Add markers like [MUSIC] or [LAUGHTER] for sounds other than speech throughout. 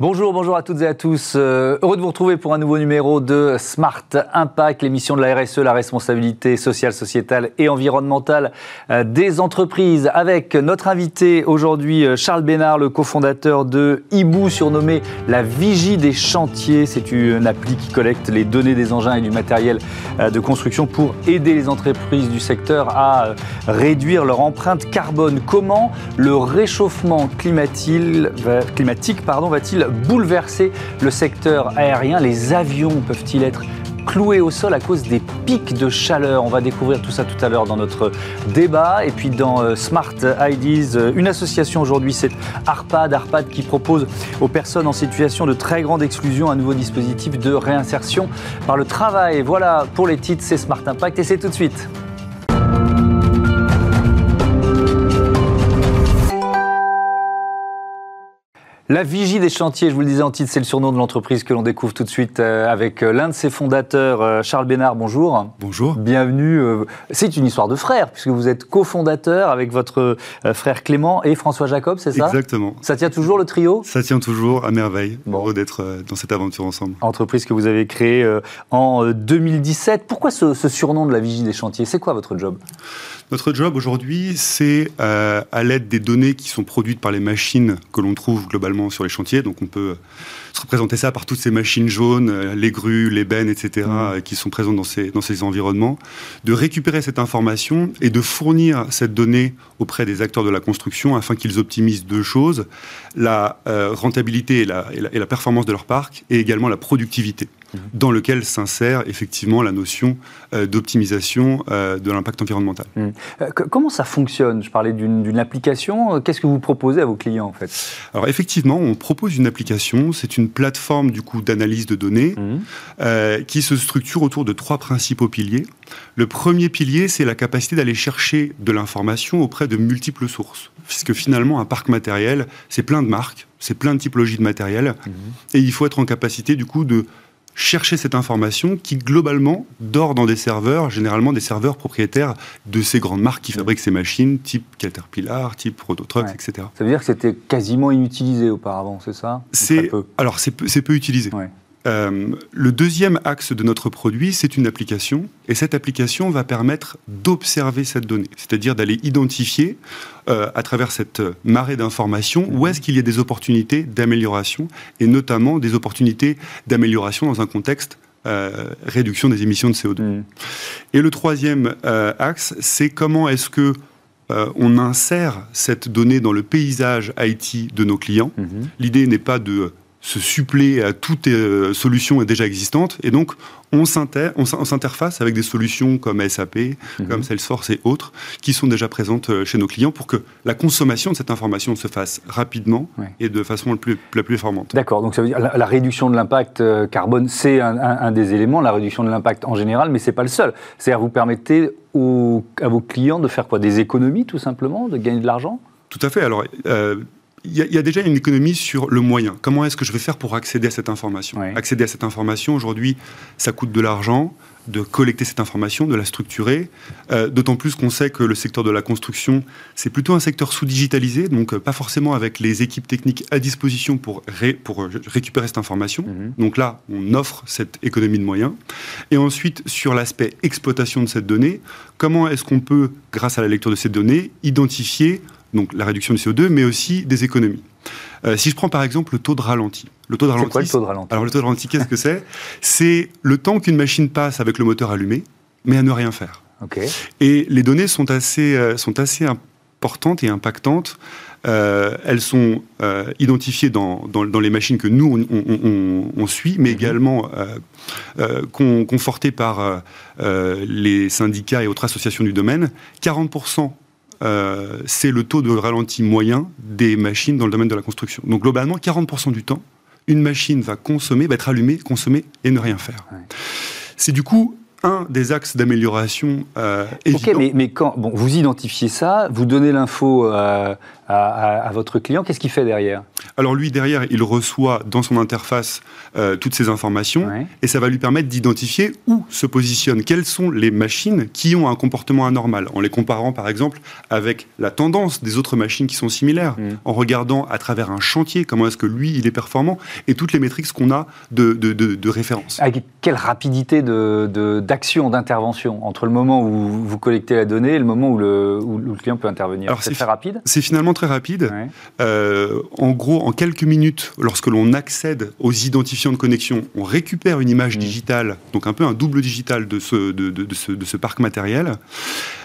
Bonjour, bonjour à toutes et à tous. Euh, heureux de vous retrouver pour un nouveau numéro de Smart Impact, l'émission de la RSE, la responsabilité sociale, sociétale et environnementale euh, des entreprises. Avec notre invité aujourd'hui, euh, Charles Bénard, le cofondateur de Hibou, surnommé la Vigie des chantiers. C'est une appli qui collecte les données des engins et du matériel de construction pour aider les entreprises du secteur à réduire leur empreinte carbone. Comment le réchauffement climatique, va-t-il bouleverser le secteur aérien. Les avions peuvent-ils être cloués au sol à cause des pics de chaleur? On va découvrir tout ça tout à l'heure dans notre débat. Et puis dans euh, Smart IDs, euh, une association aujourd'hui, c'est ARPAD. ARPAD qui propose aux personnes en situation de très grande exclusion un nouveau dispositif de réinsertion par le travail. Voilà pour les titres, c'est Smart Impact et c'est tout de suite. La Vigie des chantiers, je vous le disais en titre, c'est le surnom de l'entreprise que l'on découvre tout de suite euh, avec euh, l'un de ses fondateurs, euh, Charles Bénard. Bonjour. Bonjour. Bienvenue. C'est une histoire de frère, puisque vous êtes cofondateur avec votre frère Clément et François Jacob, c'est ça? Exactement. Ça tient toujours le trio? Ça tient toujours, à merveille. Heureux d'être dans cette aventure ensemble. Entreprise que vous avez créée en 2017. Pourquoi ce, ce surnom de la Vigie des chantiers? C'est quoi votre job? Notre job aujourd'hui, c'est euh, à l'aide des données qui sont produites par les machines que l'on trouve globalement sur les chantiers. Donc on peut se représenter ça par toutes ces machines jaunes, euh, les grues, les bennes, etc., mmh. euh, qui sont présentes dans ces, dans ces environnements, de récupérer cette information et de fournir cette donnée auprès des acteurs de la construction afin qu'ils optimisent deux choses, la rentabilité et la, et la, performance de leur parc et également la productivité dans lequel s'insère effectivement la notion euh, d'optimisation euh, de l'impact environnemental. Mmh. Euh, comment ça fonctionne? Je parlais d'une application. Qu'est-ce que vous proposez à vos clients en fait? Alors effectivement, on propose une application. C'est une plateforme du coup d'analyse de données mmh. qui se structure autour de trois principaux piliers. Le premier pilier, c'est la capacité d'aller chercher de l'information auprès de multiples sources, puisque finalement un parc matériel, c'est plein de marques, c'est plein de typologies de matériel, mmh. et il faut être en capacité du coup de chercher cette information qui globalement dort dans des serveurs, généralement des serveurs propriétaires de ces grandes marques qui fabriquent ces machines, type Caterpillar, type Prototruck, etc. Ça veut dire que c'était quasiment inutilisé auparavant, c'est ça? C'est alors c'est peu, peu, utilisé. Euh, le deuxième axe de notre produit, c'est une application, et cette application va permettre d'observer cette donnée, c'est-à-dire d'aller identifier euh, à travers cette marée d'informations où est-ce qu'il y a des opportunités d'amélioration, et notamment des opportunités d'amélioration dans un contexte euh, réduction des émissions de CO2. Mm. Et le troisième axe, c'est comment est-ce que on insère cette donnée dans le paysage IT de nos clients. Mm-hmm. L'idée n'est pas de se suppléer à toute euh, solution déjà existante. Et donc, on s'interface avec des solutions comme SAP, mhm. comme Salesforce et autres, qui sont déjà présentes euh, chez nos clients pour que la consommation de cette information se fasse rapidement et de façon la plus, la plus performante. D'accord, donc ça veut dire la, la réduction de l'impact euh, carbone, c'est un, des éléments, la réduction de l'impact en général, mais ce n'est pas le seul. C'est-à-dire, vous permettez à vos clients de faire quoi? Des économies, tout simplement, de gagner de l'argent? Tout à fait. Alors, il y, a déjà une économie sur le moyen. Comment est-ce que je vais faire pour accéder à cette information? Accéder à cette information, aujourd'hui, ça coûte de l'argent de collecter cette information, de la structurer. Euh, d'autant plus qu'on sait que le secteur de la construction, c'est plutôt un secteur sous-digitalisé, donc euh, pas forcément avec les équipes techniques à disposition pour, pour euh, récupérer cette information. Mhm. Donc là, on offre cette économie de moyens. Et ensuite, sur l'aspect exploitation de cette donnée, comment est-ce qu'on peut, grâce à la lecture de ces données, identifier donc la réduction du CO2, mais aussi des économies. Euh, si je prends par exemple le taux de ralenti. Le taux de ralenti. Quoi, le taux de ralenti? Alors le taux de ralenti, qu'est-ce que c'est? C'est le temps qu'une machine passe avec le moteur allumé, mais à ne rien faire. Et les données sont assez, euh, sont assez importantes et impactantes. Euh, elles sont identifiées dans, dans, les machines que nous, on, suit, mais mhm. également confortées par les syndicats et autres associations du domaine. 40% euh, c'est le taux de ralenti moyen des machines dans le domaine de la construction. Donc globalement, 40% du temps, une machine va consommer, va être allumée, consommer et ne rien faire. C'est du coup un des axes d'amélioration euh, Ok, mais, quand bon, vous identifiez ça, vous donnez l'info à, à, votre client. Qu'est-ce qu'il fait derrière? Alors lui, derrière, il reçoit dans son interface euh, toutes ces informations et ça va lui permettre d'identifier où se positionnent, quelles sont les machines qui ont un comportement anormal, en les comparant par exemple avec la tendance des autres machines qui sont similaires, mm. en regardant à travers un chantier comment est-ce que lui, il est performant et toutes les métriques qu'on a de, de, de, référence. Avec quelle rapidité d'action, d'intervention entre le moment où vous collectez la donnée et le moment où le, où le client peut intervenir? C'est très rapide? C'est finalement très rapide. Euh, en gros, en quelques minutes, lorsque l'on accède aux identifiants de connexion, on récupère une image mm. digitale, donc un peu un double digital de ce, de, de ce, de ce parc matériel.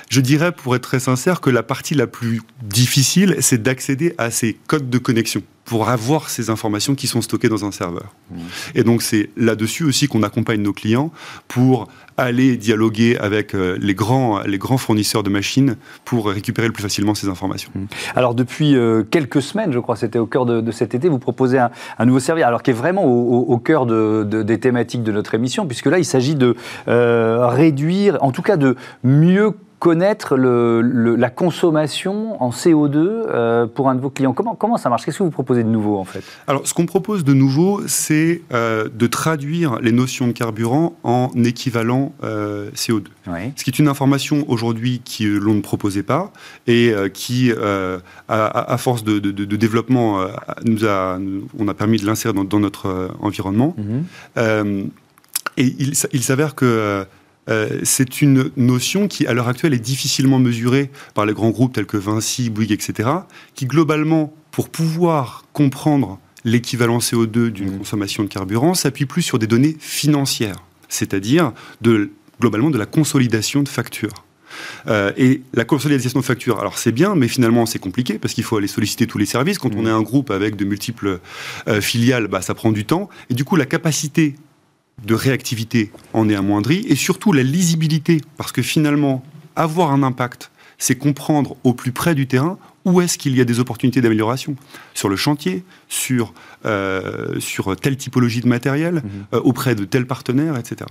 Je dirais, pour être très sincère, que la partie la plus difficile, c'est d'accéder à ces codes de connexion pour avoir ces informations qui sont stockées dans un serveur. Mmh. Et donc c'est là-dessus aussi qu'on accompagne nos clients pour aller dialoguer avec euh, les grands, les grands fournisseurs de machines pour récupérer le plus facilement ces informations. Mmh. Alors depuis euh, quelques semaines, je crois, c'était au cœur de, cet été, vous proposez un, nouveau service, alors qui est vraiment au, cœur de, des thématiques de notre émission, puisque là il s'agit de euh, réduire, en tout cas de mieux connaître la consommation en CO2 euh, pour un de vos clients. Comment, comment ça marche? Qu'est-ce que vous proposez de nouveau en fait? Alors, ce qu'on propose de nouveau, c'est euh, de traduire les notions de carburant en équivalent euh, CO2. Ce qui est une information aujourd'hui que l'on ne proposait pas et qui, à, force de, développement, nous a, on a permis de l'insérer dans, notre environnement. Mhm. et il, il s'avère que euh, c'est une notion qui, à l'heure actuelle, est difficilement mesurée par les grands groupes tels que Vinci, Bouygues, etc., qui, globalement, pour pouvoir comprendre l'équivalent CO2 d'une mmh. consommation de carburant, s'appuie plus sur des données financières, c'est-à-dire de, globalement de la consolidation de factures. Euh, et la consolidation de factures, alors c'est bien, mais finalement c'est compliqué parce qu'il faut aller solliciter tous les services. Quand on mmh. est un groupe avec de multiples euh, filiales, bah, ça prend du temps. Et du coup, la capacité de réactivité en est amoindrie, et surtout la lisibilité, parce que finalement, avoir un impact, c'est comprendre au plus près du terrain où est-ce qu'il y a des opportunités d'amélioration? Sur le chantier, sur, euh, sur telle typologie de matériel, mhm. euh, auprès de tel partenaire, etc.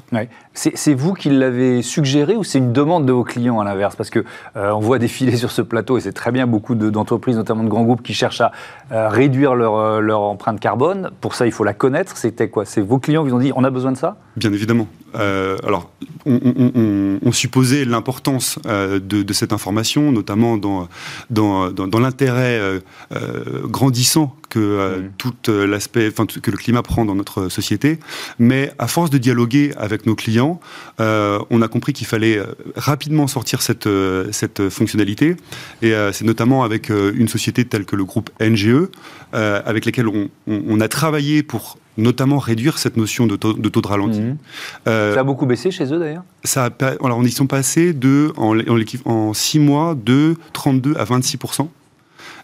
C'est vous qui l'avez suggéré ou c'est une demande de vos clients à l'inverse? Parce que euh, on voit défiler [LAUGHS] sur ce plateau, et c'est très bien beaucoup d'entreprises, notamment de grands groupes, qui cherchent à réduire leur, leur empreinte carbone. Pour ça, il faut la connaître. C'était quoi? C'est vos clients qui vous ont dit on a besoin de ça? Bien évidemment. alors, on, supposait l'importance de, de, cette information, notamment dans, dans, dans dans, l'intérêt euh, euh, grandissant que euh, tout l'aspect, enfin que le climat prend dans notre société. Mais à force de dialoguer avec nos clients, on a compris qu'il fallait rapidement sortir cette cette fonctionnalité. Et c'est notamment avec une société telle que le groupe NGE, avec laquelle on, on, a travaillé pour notamment réduire cette notion de taux de, ralenti. Mm. ça a beaucoup baissé chez eux d'ailleurs? ça alors on y sont passés de, en, en, en 6 mois de 32 à 26 euh,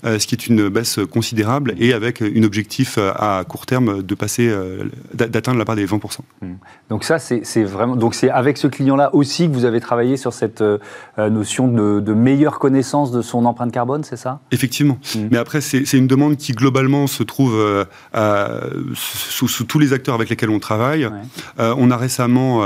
ce qui est une baisse considérable et avec un objectif euh, à court terme de passer, euh, d'atteindre la part des 20%. Mmh. Donc ça, c'est vraiment, donc c'est avec ce client-là aussi que vous avez travaillé sur cette notion de, meilleure connaissance de son empreinte carbone, c'est ça? Effectivement. Mmh. Mais après, c'est une demande qui globalement se trouve sous, tous les acteurs avec lesquels on travaille. on a récemment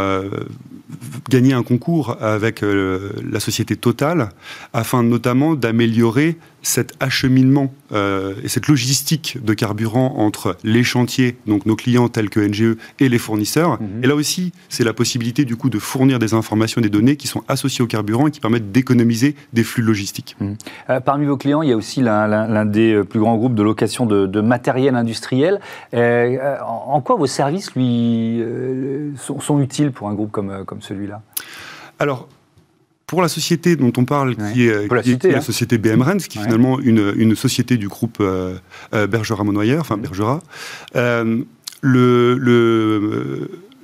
gagné un concours avec la société Total afin notamment d'améliorer cet acheminement euh, et cette logistique de carburant entre les chantiers, donc nos clients tels que NGE et les fournisseurs. Mhm. Et là aussi, c'est la possibilité du coup de fournir des informations, des données qui sont associées au carburant et qui permettent d'économiser des flux logistiques. Mhm. Euh, parmi vos clients, il y a aussi l'un des plus grands groupes de location de, matériel industriel. Euh, en quoi vos services lui sont, utiles pour un groupe comme, comme celui-là? Alors, pour la société dont on parle, qui, est, la, hein. société BM Rennes, qui est finalement une, société du groupe euh, euh, Bergera-Monoyer, enfin Bergera, euh, le,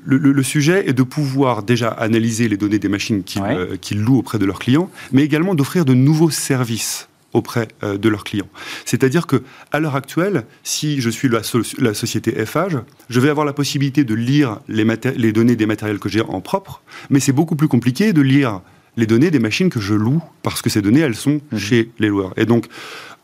le, sujet est de pouvoir déjà analyser les données des machines qu'ils louent auprès de leurs clients, mais également d'offrir de nouveaux services auprès de leurs clients. C'est-à-dire que à l'heure actuelle, si je suis la, la, société FH, je vais avoir la possibilité de lire les, les données des matériels que j'ai en propre, mais c'est beaucoup plus compliqué de lire les données des machines que je loue, parce que ces données, elles sont mhm. chez les loueurs. Et donc,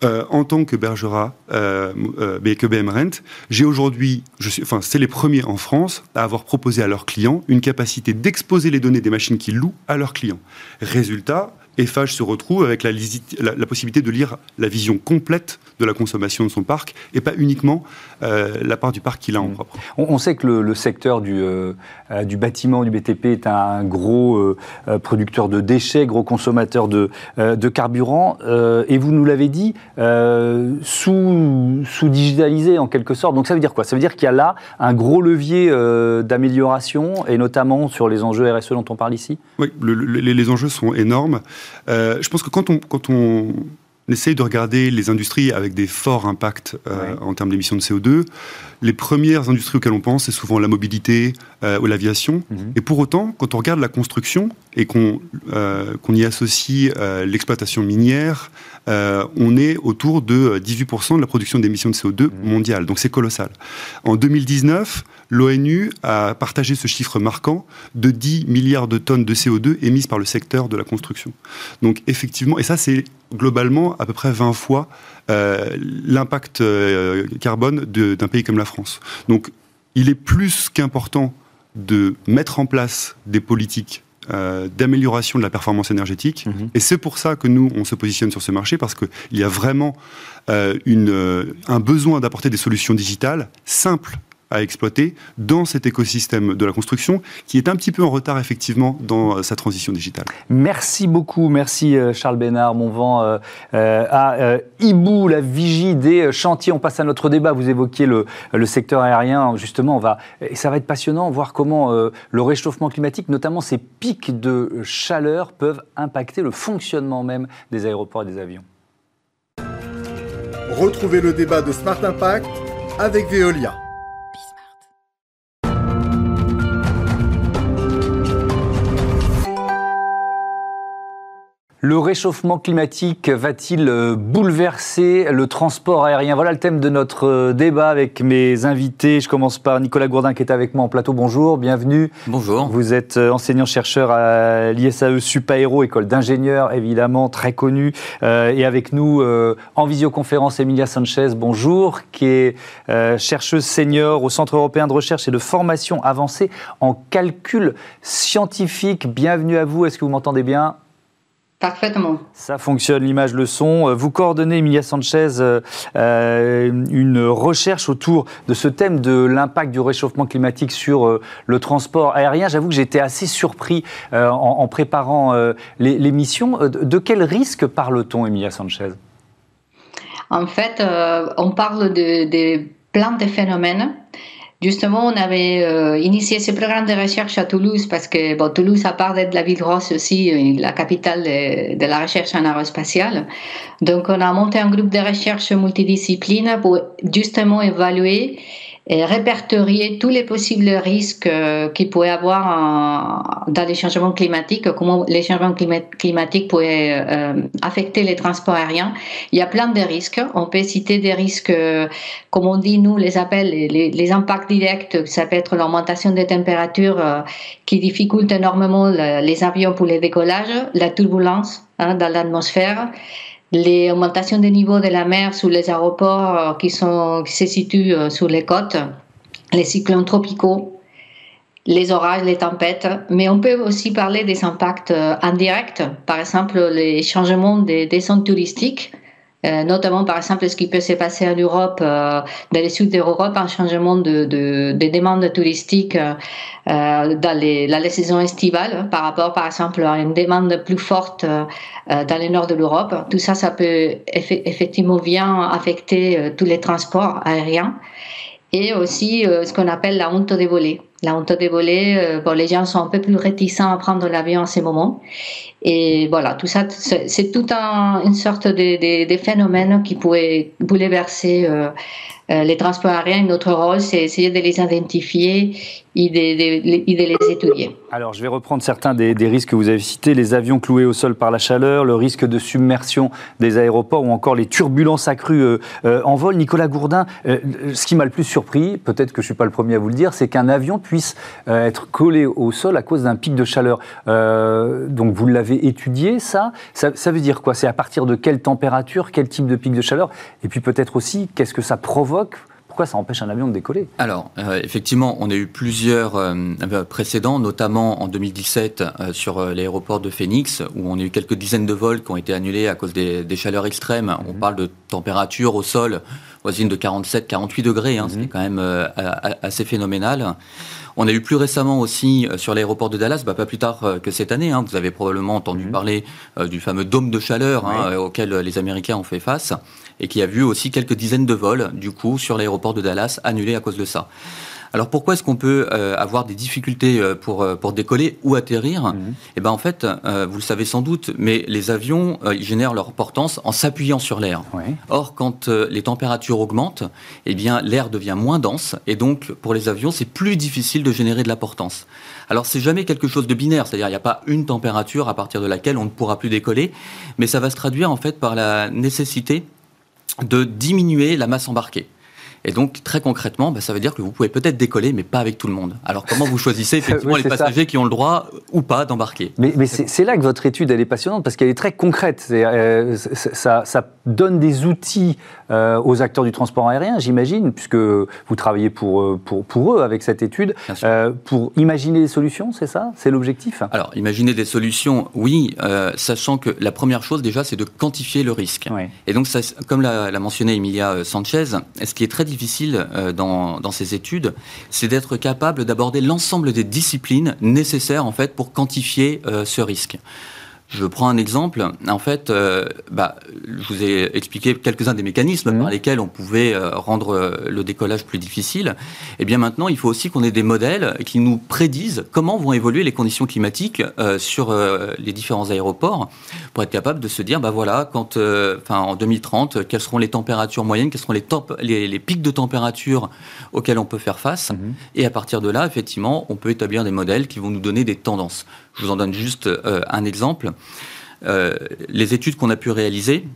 euh, en tant que Bergera, euh, euh, que BM Rent, j'ai aujourd'hui, enfin, c'est les premiers en France à avoir proposé à leurs clients une capacité d'exposer les données des machines qu'ils louent à leurs clients. Résultat, Eiffage se retrouve avec la, la, possibilité de lire la vision complète de la consommation de son parc et pas uniquement euh, la part du parc qu'il a en mmh. propre. On, sait que le, secteur du, euh, euh, du, bâtiment, du BTP, est un gros producteur de déchets, gros consommateur de, de carburant, et vous nous l'avez dit, sous, sous digitalisé en quelque sorte. Donc ça veut dire quoi? Ça veut dire qu'il y a là un gros levier d'amélioration, et notamment sur les enjeux RSE dont on parle ici? Oui, les, enjeux sont énormes. Je pense que quand on, quand on on essaye de regarder les industries avec des forts impacts euh, en termes d'émissions de CO2. Les premières industries auxquelles on pense, c'est souvent la mobilité euh, ou l'aviation. Mhm. Et pour autant, quand on regarde la construction et qu'on euh, y associe l'exploitation minière, on est autour de 18% de la production d'émissions de CO2 mhm. mondiale. Donc c'est colossal. En 2019, l'ONU a partagé ce chiffre marquant de 10 milliards de tonnes de CO2 émises par le secteur de la construction. Donc effectivement, et ça c'est globalement à peu près 20 fois euh, l'impact euh, carbone d'un pays comme la France. Donc il est plus qu'important de mettre en place des politiques euh, d'amélioration de la performance énergétique. Mhm. Et c'est pour ça que nous, on se positionne sur ce marché, parce qu'il y a vraiment une, un besoin d'apporter des solutions digitales simples à exploiter dans cet écosystème de la construction qui est un petit peu en retard effectivement dans euh, sa transition digitale. Merci beaucoup, merci euh, Charles Bénard, mon vent euh, à Hibou, la vigie des chantiers. On passe à notre débat, vous évoquiez le, le secteur aérien, justement, on va, et ça va être passionnant, voir comment le réchauffement climatique, notamment ces pics de chaleur, peuvent impacter le fonctionnement même des aéroports et des avions. Retrouvez le débat de Smart Impact avec Veolia. Le réchauffement climatique va-t-il euh, bouleverser le transport aérien? Voilà le thème de notre euh, débat avec mes invités. Je commence par Nicolas Gourdin qui est avec moi en plateau. Bonjour, bienvenue. Bonjour. Vous êtes euh, enseignant-chercheur à l'ISAE Supaéro, école d'ingénieurs évidemment, très connue. et avec nous en visioconférence Emilia Sanchez, bonjour, qui est chercheuse senior au Centre européen de recherche et de formation avancée en calcul scientifique. Bienvenue à vous, est-ce que vous m'entendez bien? Parfaitement. Ça fonctionne, l'image, le son. Vous coordonnez, Emilia Sanchez, euh, euh, une recherche autour de ce thème de l'impact du réchauffement climatique sur euh, le transport aérien. J'avoue que j'étais assez surpris en, préparant l'émission. De, de quel risque parle-t-on, Emilia Sanchez? En fait, on parle de, de plein de phénomènes Justement, on avait euh, initié ce programme de recherche à Toulouse parce que bon, Toulouse, à part d'être la ville grosse aussi, euh, la capitale de, de, la recherche en aérospatiale. Donc, on a monté un groupe de recherche multidiscipline pour justement évaluer et répertorier tous les possibles risques euh, qu'il pourrait avoir dans les changements climatiques, comment les changements climatiques pourraient euh, affecter les transports aériens. Il y a plein de risques. On peut citer des risques, euh, comme on dit, nous les appelle les, les, impacts directs. Ça peut être l'augmentation des températures qui difficulte énormément les avions pour les décollages, la turbulence hein, dans l'atmosphère les augmentations des niveaux de la mer sous les aéroports euh, qui, sont, qui se situent euh, sur les côtes, les cyclones tropicaux, les orages, les tempêtes, mais on peut aussi parler des impacts euh, indirects, par exemple les changements des descentes touristiques, notamment par exemple ce qui peut se passer en Europe, euh, dans les sud d'Europe, un changement de, de, de demande touristique euh, dans les, la saison estivale par rapport par exemple à une demande plus forte dans le nord de l'Europe? Tout ça, ça peut effectivement bien affecter tous les transports aériens et aussi ce qu'on appelle la honte des volets. La honte des volets, bon, les gens sont un peu plus réticents à prendre l'avion en ces moments. Et voilà, tout ça, c'est tout un, une sorte de, de, phénomène qui pourrait bouleverser euh, euh, les transports aériens. Notre rôle, c'est essayer de les identifier et de, les étudier. Alors, je vais reprendre certains des, risques que vous avez cités les avions cloués au sol par la chaleur, le risque de submersion des aéroports ou encore les turbulences accrues euh, euh, en vol. Nicolas Gourdin, euh, ce qui m'a le plus surpris, peut-être que je ne suis pas le premier à vous le dire, c'est qu'un avion puisse être collé au sol à cause d'un pic de chaleur. donc, vous l'avez étudié, ça, ça Ça veut dire quoi? C'est à partir de quelle température, quel type de pic de chaleur? Et puis peut-être aussi, qu'est-ce que ça provoque? Pourquoi ça empêche un avion de décoller? Alors, effectivement, on a eu plusieurs précédents, notamment en 2017 sur l'aéroport de Phoenix, où on a eu quelques dizaines de vols qui ont été annulés à cause des, chaleurs extrêmes. On mhm. parle de température au sol voisine de 47-48 degrés, hein, mhm. quand même assez phénoménal. On a eu plus récemment aussi euh, sur l'aéroport de Dallas, bah, pas plus tard euh, que cette année, hein, vous avez probablement entendu mhm. parler euh, du fameux dôme de chaleur hein, auquel les Américains ont fait face et qui a vu aussi quelques dizaines de vols, du coup, sur l'aéroport de Dallas annulés à cause de ça. Alors pourquoi est-ce qu'on peut euh, avoir des difficultés euh, pour, euh, pour décoller ou atterrir mhm. Eh ben en fait, vous le savez sans doute, mais les avions ils génèrent leur portance en s'appuyant sur l'air. Or, quand les températures augmentent, eh bien l'air devient moins dense et donc pour les avions c'est plus difficile de générer de la portance. Alors c'est jamais quelque chose de binaire, c'est-à-dire il n'y a pas une température à partir de laquelle on ne pourra plus décoller, mais ça va se traduire en fait par la nécessité de diminuer la masse embarquée. Et donc, très concrètement, bah, ça veut dire que vous pouvez peut-être décoller, mais pas avec tout le monde. Alors, comment vous choisissez [LAUGHS] effectivement les passagers qui ont le droit ou pas d'embarquer? Mais, c'est là que votre étude, elle est passionnante, parce qu'elle est très concrète. Euh, ça, donne des outils euh, aux acteurs du transport aérien, j'imagine, puisque vous travaillez pour, euh, pour, pour eux avec cette étude, pour imaginer des solutions, c'est ça? C'est l'objectif? Alors, imaginer des solutions, oui, sachant que la première chose, déjà, c'est de quantifier le risque. Et donc, ça, comme l'a mentionné Emilia Sanchez, ce qui est très difficile euh, dans, dans ces études, c'est d'être capable d'aborder l'ensemble des disciplines nécessaires en fait pour quantifier euh, ce risque. Je prends un exemple. En fait, euh, bah, je vous ai expliqué quelques-uns des mécanismes par mhm. lesquels on pouvait euh, rendre euh, le décollage plus difficile. Et eh bien maintenant, il faut aussi qu'on ait des modèles qui nous prédisent comment vont évoluer les conditions climatiques sur les différents aéroports pour être capable de se dire, bah voilà, quand, enfin, en 2030, quelles seront les températures moyennes, quels seront les, les, pics de température auxquels on peut faire face. Mhm. Et à partir de là, effectivement, on peut établir des modèles qui vont nous donner des tendances. Je vous en donne juste euh, un exemple. Euh, les études qu'on a pu réaliser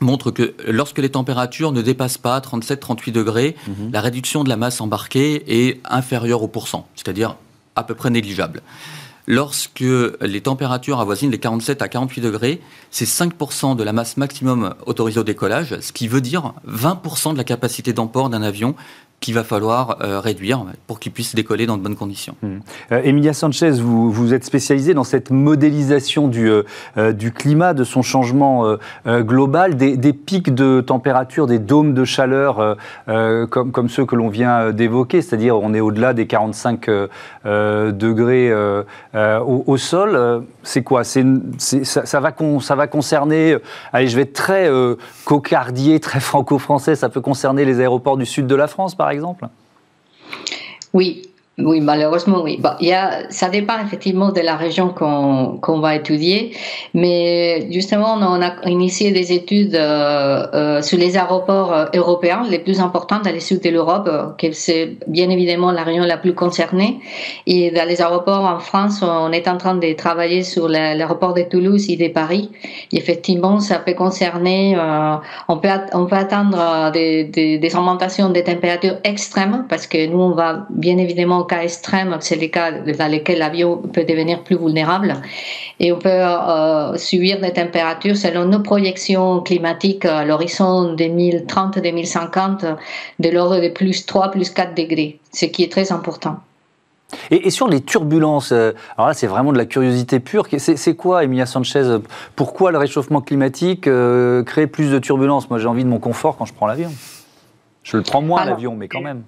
montrent que lorsque les températures ne dépassent pas 37-38 degrés, mhm. la réduction de la masse embarquée est inférieure au pourcent, c'est-à-dire à peu près négligeable. Lorsque les températures avoisinent les 47 à 48 degrés, c'est 5% de la masse maximum autorisée au décollage, ce qui veut dire 20% de la capacité d'emport d'un avion qu'il va falloir euh, réduire pour qu'il puisse décoller dans de bonnes conditions. Mmh. Euh, Emilia Sanchez, vous, vous êtes spécialisée dans cette modélisation du, euh, climat, de son changement global, des, pics de température, des dômes de chaleur comme, ceux que l'on vient d'évoquer, c'est-à-dire on est au-delà des 45 degrés au, sol. C'est quoi? Ça, va ça va concerner, allez je vais être très cocardier, très franco-français, ça peut concerner les aéroports du sud de la France par exemple exemple? Oui, oui, malheureusement, oui. il y a, ça dépend effectivement de la région qu'on va étudier, mais justement, on a initié des études euh, euh, sur les aéroports euh, européens les plus importants dans le sud de l'Europe, que c'est bien évidemment la région la plus concernée. Et dans les aéroports en France, on est en train de travailler sur l'aéroport de Toulouse et de Paris. Effectivement, ça peut concerner, on, peut, on peut attendre des, des, des augmentations des températures extrêmes, parce que nous, on va bien évidemment cas extrêmes, c'est les cas dans lesquels l'avion peut devenir plus vulnérable. Et on peut euh, subir des températures selon nos projections climatiques à l'horizon 2030-2050 de l'ordre de plus 3, plus 4 degrés, ce qui est très important. Et, sur les turbulences, euh, alors là c'est vraiment de la curiosité pure. C'est quoi, Emilia Sanchez Pourquoi le réchauffement climatique euh, crée plus de turbulences? Moi j'ai envie de mon confort quand je prends l'avion. Je le prends moins l'avion, mais quand même.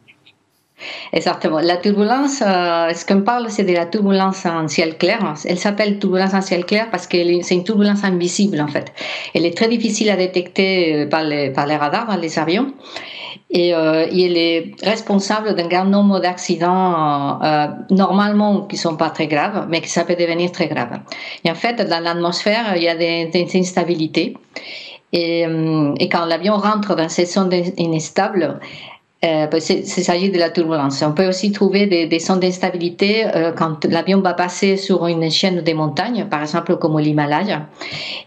Exactement. La turbulence, euh, ce qu'on parle, c'est de la turbulence en ciel clair. Elle s'appelle turbulence en ciel clair parce que c'est une turbulence invisible, en fait. Elle est très difficile à détecter euh, par les, radars, par les avions. Et, euh, elle est responsable d'un grand nombre d'accidents, euh, normalement, qui sont pas très graves, mais qui ça devenir très grave. Et en fait, dans l'atmosphère, il y a des, instabilités. Et, quand l'avion rentre dans cette zone instable, euh, ben, il s'agit de la turbulence. On peut aussi trouver des, des d'instabilité euh, quand l'avion va passer sur une chaîne de montagnes, par exemple comme l'Himalaya.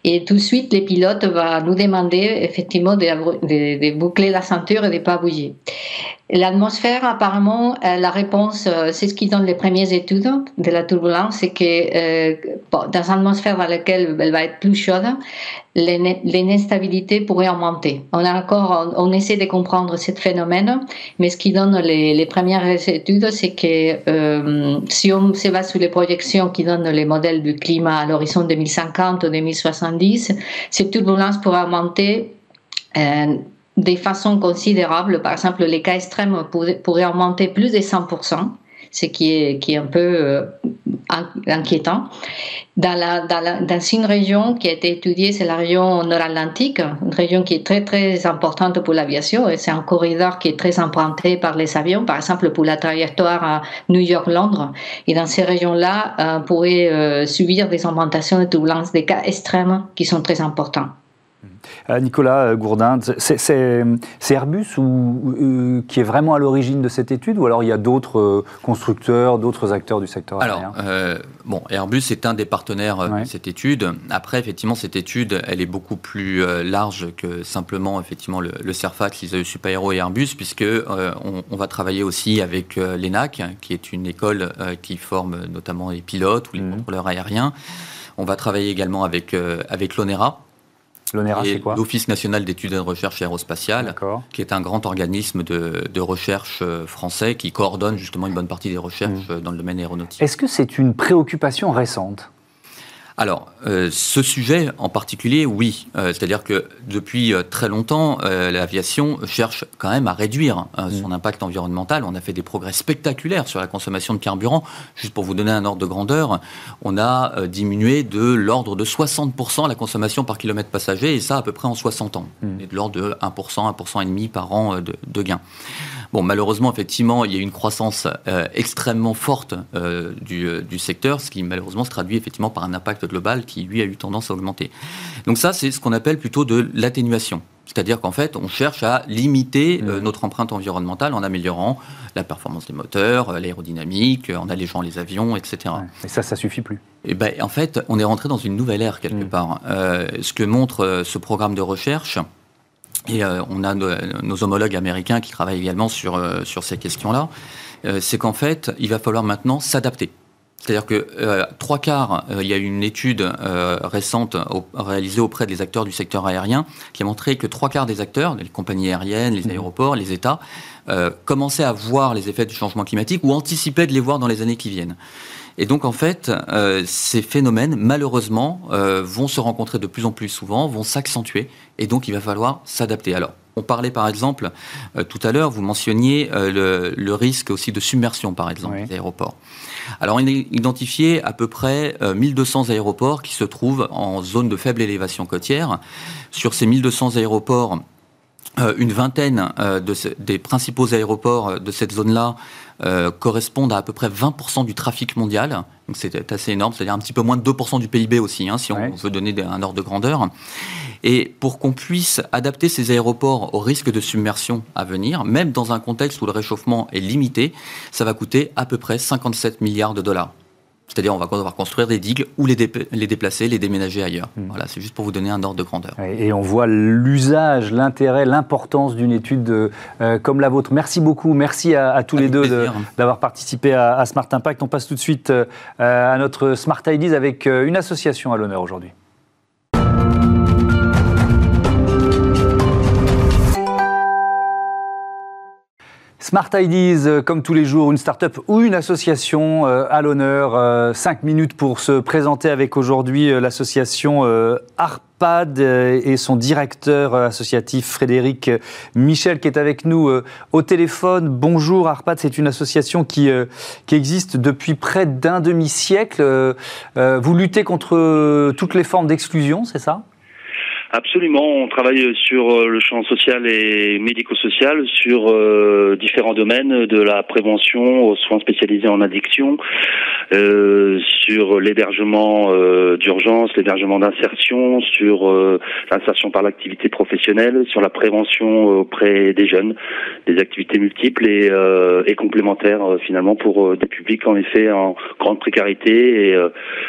Et tout de suite, les pilotes vont nous demander effectivement de, de, de boucler la ceinture et de ne pas bouger. L'atmosphère, apparemment, euh, la réponse, euh, c'est ce qui donne les premières études de la turbulence, c'est que euh, dans une atmosphère dans laquelle elle va être plus chaude, l'instabilité pourrait augmenter. On a encore, on, essaie de comprendre ce phénomène, mais ce qui donne les, les premières études, c'est que si on se base sur les projections qui donnent les modèles du climat à l'horizon 2050 ou 2070, cette turbulence pourrait augmenter de façon considérable. Par exemple, les cas extrêmes pourraient, augmenter plus de 100%, ce qui est, qui est un peu euh, inquiétant. Dans, la, dans, une région qui a été étudiée, c'est la région nord-atlantique, une région qui est très très importante pour l'aviation et c'est un corridor qui est très emprunté par les avions, par exemple pour la trajectoire à New York-Londres. Et dans ces régions-là, euh, on pourrait euh, subir des augmentations de turbulences, des cas extrêmes qui sont très importants. Euh, Nicolas euh, Gourdin, c'est Airbus ou, euh, qui est vraiment à l'origine de cette étude ou alors il y a d'autres constructeurs, d'autres acteurs du secteur aérien? Alors, bon, Airbus est un des partenaires de cette étude. Après, effectivement, cette étude, elle est beaucoup plus large que simplement effectivement le, le CERFAC, l'ISAE Supaéro et Airbus, puisque on, va travailler aussi avec l'ENAC, qui est une école qui forme notamment les pilotes ou les mmh. contrôleurs aériens. On va travailler également avec, avec l'ONERA, L'ONERA, c'est quoi L'Office national d'études et de recherche aérospatiale, qui est un grand organisme de, recherche euh, français qui coordonne justement une bonne partie des recherches mmh. dans le domaine aéronautique. Est-ce que c'est une préoccupation récente? Alors, euh, ce sujet en particulier, oui. Euh, c'est-à-dire que depuis euh, très longtemps, l'aviation cherche quand même à réduire mm. son impact environnemental. On a fait des progrès spectaculaires sur la consommation de carburant. Juste pour vous donner un ordre de grandeur, on a diminué de l'ordre de 60% la consommation par kilomètre passager, et ça à peu près en 60 ans. Mm. Et de l'ordre de 1%, 1,5% par an de, de gains. Bon, malheureusement, effectivement, il y a une croissance euh, extrêmement forte euh, du, euh, du, secteur, ce qui malheureusement se traduit effectivement par un impact global qui, lui, a eu tendance à augmenter. Donc ça, c'est ce qu'on appelle plutôt de l'atténuation. C'est-à-dire qu'en fait, on cherche à limiter mmh. notre empreinte environnementale en améliorant la performance des moteurs, l'aérodynamique, en allégeant les avions, etc. Et ça, ça suffit plus. Et ben, en fait, on est rentré dans une nouvelle ère quelque mmh. part. ce que montre ce programme de recherche, et euh, on a nos, homologues américains qui travaillent également sur, euh, sur ces questions-là. Euh, c'est qu'en fait, il va falloir maintenant s'adapter. C'est-à-dire que trois quarts, il y a eu une étude récente réalisée auprès des acteurs du secteur aérien qui a montré que trois quarts des acteurs, les compagnies aériennes, les mmh. aéroports, les États, commençaient à voir les effets du changement climatique ou anticipaient de les voir dans les années qui viennent. Et donc en fait, euh, ces phénomènes, malheureusement, euh, vont se rencontrer de plus en plus souvent, vont s'accentuer, et donc il va falloir s'adapter. Alors, on parlait par exemple, euh, tout à l'heure, vous mentionniez le, risque aussi de submersion, par exemple, des aéroports. Alors, on a identifié à peu près 1200 aéroports qui se trouvent en zone de faible élévation côtière. Sur ces 1200 aéroports, une vingtaine des principaux aéroports de cette zone-là euh, correspondent à à peu près 20% du trafic mondial. Donc c'est assez énorme, c'est-à-dire un petit peu moins de 2% du PIB aussi, hein, si on veut donner un ordre de grandeur. Et pour qu'on puisse adapter ces aéroports au risque de submersion à venir, même dans un contexte où le réchauffement est limité, ça va coûter à peu près 57 milliards de dollars. C'est-à-dire, on va devoir construire des digues ou les, les déplacer, les déménager ailleurs. Hmm. Voilà, c'est juste pour vous donner un ordre de grandeur. Et on voit l'usage, l'intérêt, l'importance d'une étude euh, comme la vôtre. Merci beaucoup. Merci à, tous les deux d'avoir participé à, Smart Impact. On passe tout de suite euh, à notre Smart Ideas avec euh, une association à l'honneur aujourd'hui. Smart Ideas, euh, comme tous les jours, une start-up ou une association euh, à l'honneur. Euh, cinq minutes pour se présenter avec aujourd'hui l'association ARPAD et son directeur associatif Frédéric Michel qui est avec nous au téléphone. Bonjour ARPAD, c'est une association qui, qui existe depuis près d'un demi-siècle. Vous luttez contre toutes les formes d'exclusion, c'est ça? Absolument, on travaille sur euh, le champ social et médico-social, sur euh, différents domaines, de la prévention aux soins spécialisés en addiction, euh, sur l'hébergement euh, d'urgence, l'hébergement d'insertion, sur l'insertion par l'activité professionnelle, sur la prévention auprès des jeunes, des activités multiples et, et complémentaires finalement pour des publics en effet en grande précarité et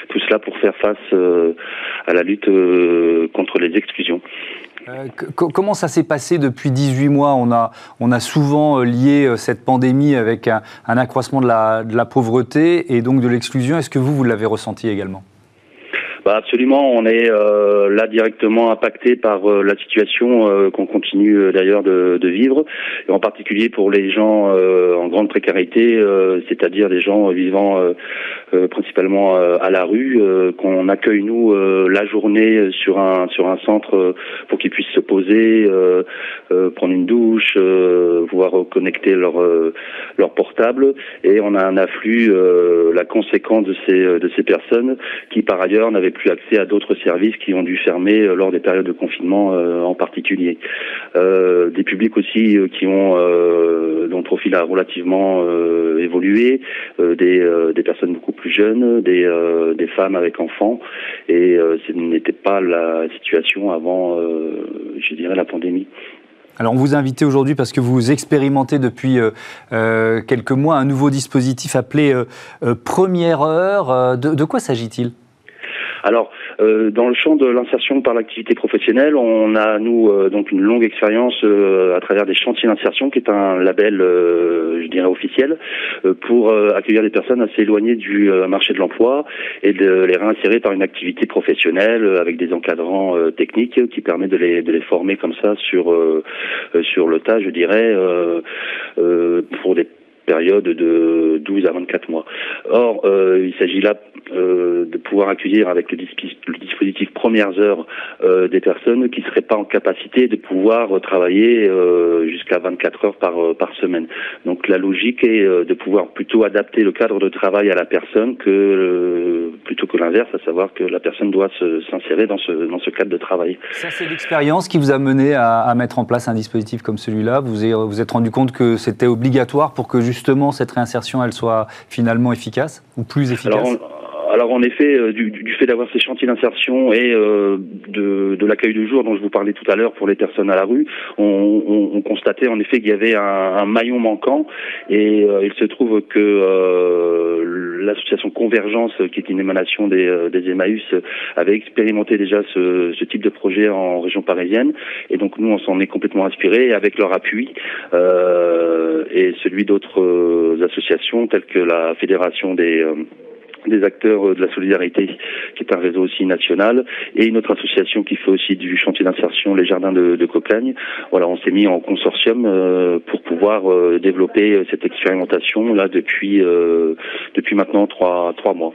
tout cela pour faire face à la lutte contre les exclusions. comment ça s'est passé depuis 18 mois? On a, on a souvent lié cette pandémie avec un, accroissement de la, de la pauvreté et donc de l'exclusion. Est-ce que vous, vous l'avez ressenti également? Bah absolument, on est euh, là directement impacté par euh, la situation euh, qu'on continue d'ailleurs de, de, vivre, et en particulier pour les gens en grande précarité, c'est-à-dire des gens vivant principalement à la rue, qu'on accueille nous la journée sur un sur un centre pour qu'ils puissent se poser, prendre une douche, pouvoir connecter leur leur portable, et on a un afflux, la conséquence de ces de ces personnes qui par ailleurs n'avaient plus accès à d'autres services qui ont dû fermer euh, lors des périodes de confinement euh, en particulier. Euh, des publics aussi qui ont dont le profil a relativement évolué, des, des personnes beaucoup plus jeunes, des, des femmes avec enfants, et ce n'était pas la situation avant, je dirais, la pandémie. Alors on vous a invité aujourd'hui parce que vous expérimentez depuis quelques mois un nouveau dispositif appelé Première Heure. de quoi s'agit-il? Alors, euh, dans le champ de l'insertion par l'activité professionnelle, on a nous euh, donc une longue expérience euh, à travers des chantiers d'insertion, qui est un label, je dirais officiel, pour accueillir des personnes assez éloignées du marché de l'emploi et de les réinsérer par une activité professionnelle avec des encadrants techniques qui permettent de les, de les former comme ça sur sur le tas, je dirais, pour des période de 12 à 24 mois. Or, euh, il s'agit là euh, de pouvoir accueillir avec le, dispositif premières heures euh, des personnes qui ne seraient pas en capacité de pouvoir travailler jusqu'à 24 heures par, semaine. Donc la logique est de pouvoir plutôt adapter le cadre de travail à la personne que plutôt que l'inverse, à savoir que la personne doit s'insérer dans ce, cadre de travail. Ça, c'est l'expérience qui vous a mené à, à, mettre en place un dispositif comme celui-là. Vous vous êtes rendu compte que c'était obligatoire pour que justement justement cette réinsertion elle soit finalement efficace ou plus efficace? alors en effet, euh, du, fait d'avoir ces chantiers d'insertion et euh, de, l'accueil de jour dont je vous parlais tout à l'heure pour les personnes à la rue, on, constatait en effet qu'il y avait un, maillon manquant et euh, il se trouve que l'association Convergence, qui est une émanation des, des Emmaüs, avait expérimenté déjà ce, type de projet en région parisienne et donc nous on s'en est complètement inspiré avec leur appui et celui d'autres associations telles que la Fédération des des acteurs euh, de la solidarité, qui est un réseau aussi national, et une autre association qui fait aussi du chantier d'insertion, les jardins de, de. Voilà, on s'est mis en consortium euh, pour pouvoir euh, développer cette expérimentation là depuis depuis maintenant trois trois mois.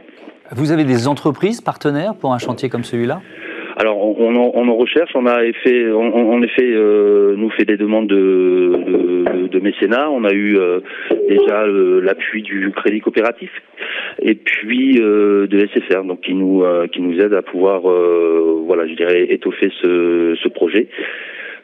Vous avez des entreprises partenaires pour un chantier comme celui-là? Alors on, on, en recherche, on a fait, en effet, euh, nous fait des demandes de, de, mécénat. On a eu euh, déjà l'appui du Crédit Coopératif et puis euh, de SFR, donc qui nous qui nous aide à pouvoir, voilà, je dirais, étoffer ce, ce projet.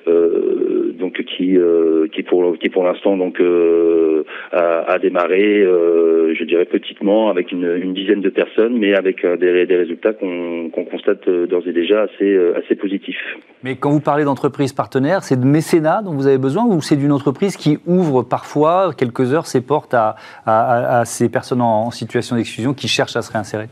Euh, donc qui euh, qui pour qui pour l'instant donc euh, a, a, démarré, je dirais petitement avec une, une, dizaine de personnes, mais avec des, des résultats qu'on qu'on constate d'ores et déjà assez assez positifs. Mais quand vous parlez d'entreprise partenaire, c'est de mécénat dont vous avez besoin ou c'est d'une entreprise qui ouvre parfois quelques heures ses portes à, à, à ces personnes en situation d'exclusion qui cherchent à se réinsérer?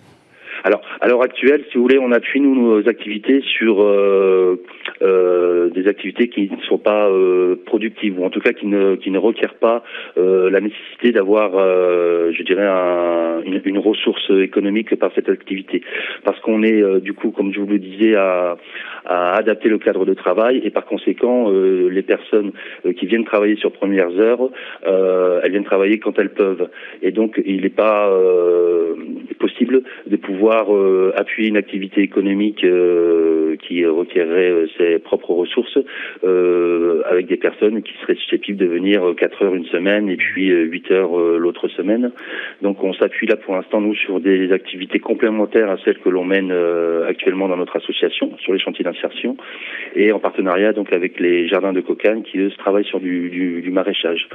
Alors, à l'heure actuelle, si vous voulez, on appuie nous nos activités sur euh, euh, des activités qui ne sont pas euh, productives ou en tout cas qui ne qui ne requièrent pas euh, la nécessité d'avoir, euh, je dirais, un, une, une, ressource économique par cette activité, parce qu'on est euh, du coup, comme je vous le disais, à, à adapter le cadre de travail et par conséquent, les personnes qui viennent travailler sur premières heures, elles viennent travailler quand elles peuvent, et donc il n'est pas possible de pouvoir euh, appuyer une activité économique euh, qui requerrait euh, ses propres ressources avec des personnes qui seraient susceptibles de venir 4 heures une semaine et puis 8 heures l'autre semaine. Donc on s'appuie là pour l'instant nous sur des activités complémentaires à celles que l'on mène actuellement dans notre association sur les chantiers d'insertion et en partenariat donc avec les jardins de Cocagne qui eux travaillent sur du, du, maraîchage.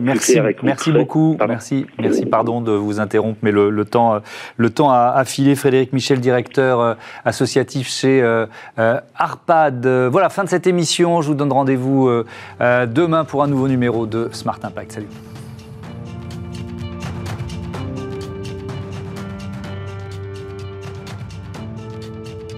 merci, merci beaucoup. Merci, merci. Pardon de vous interrompre, mais le, temps, le temps a, a Frédéric Michel, directeur euh, associatif chez euh, euh, Arpad. Voilà, fin de cette émission. Je vous donne rendez-vous demain pour un nouveau numéro de Smart Impact. Salut.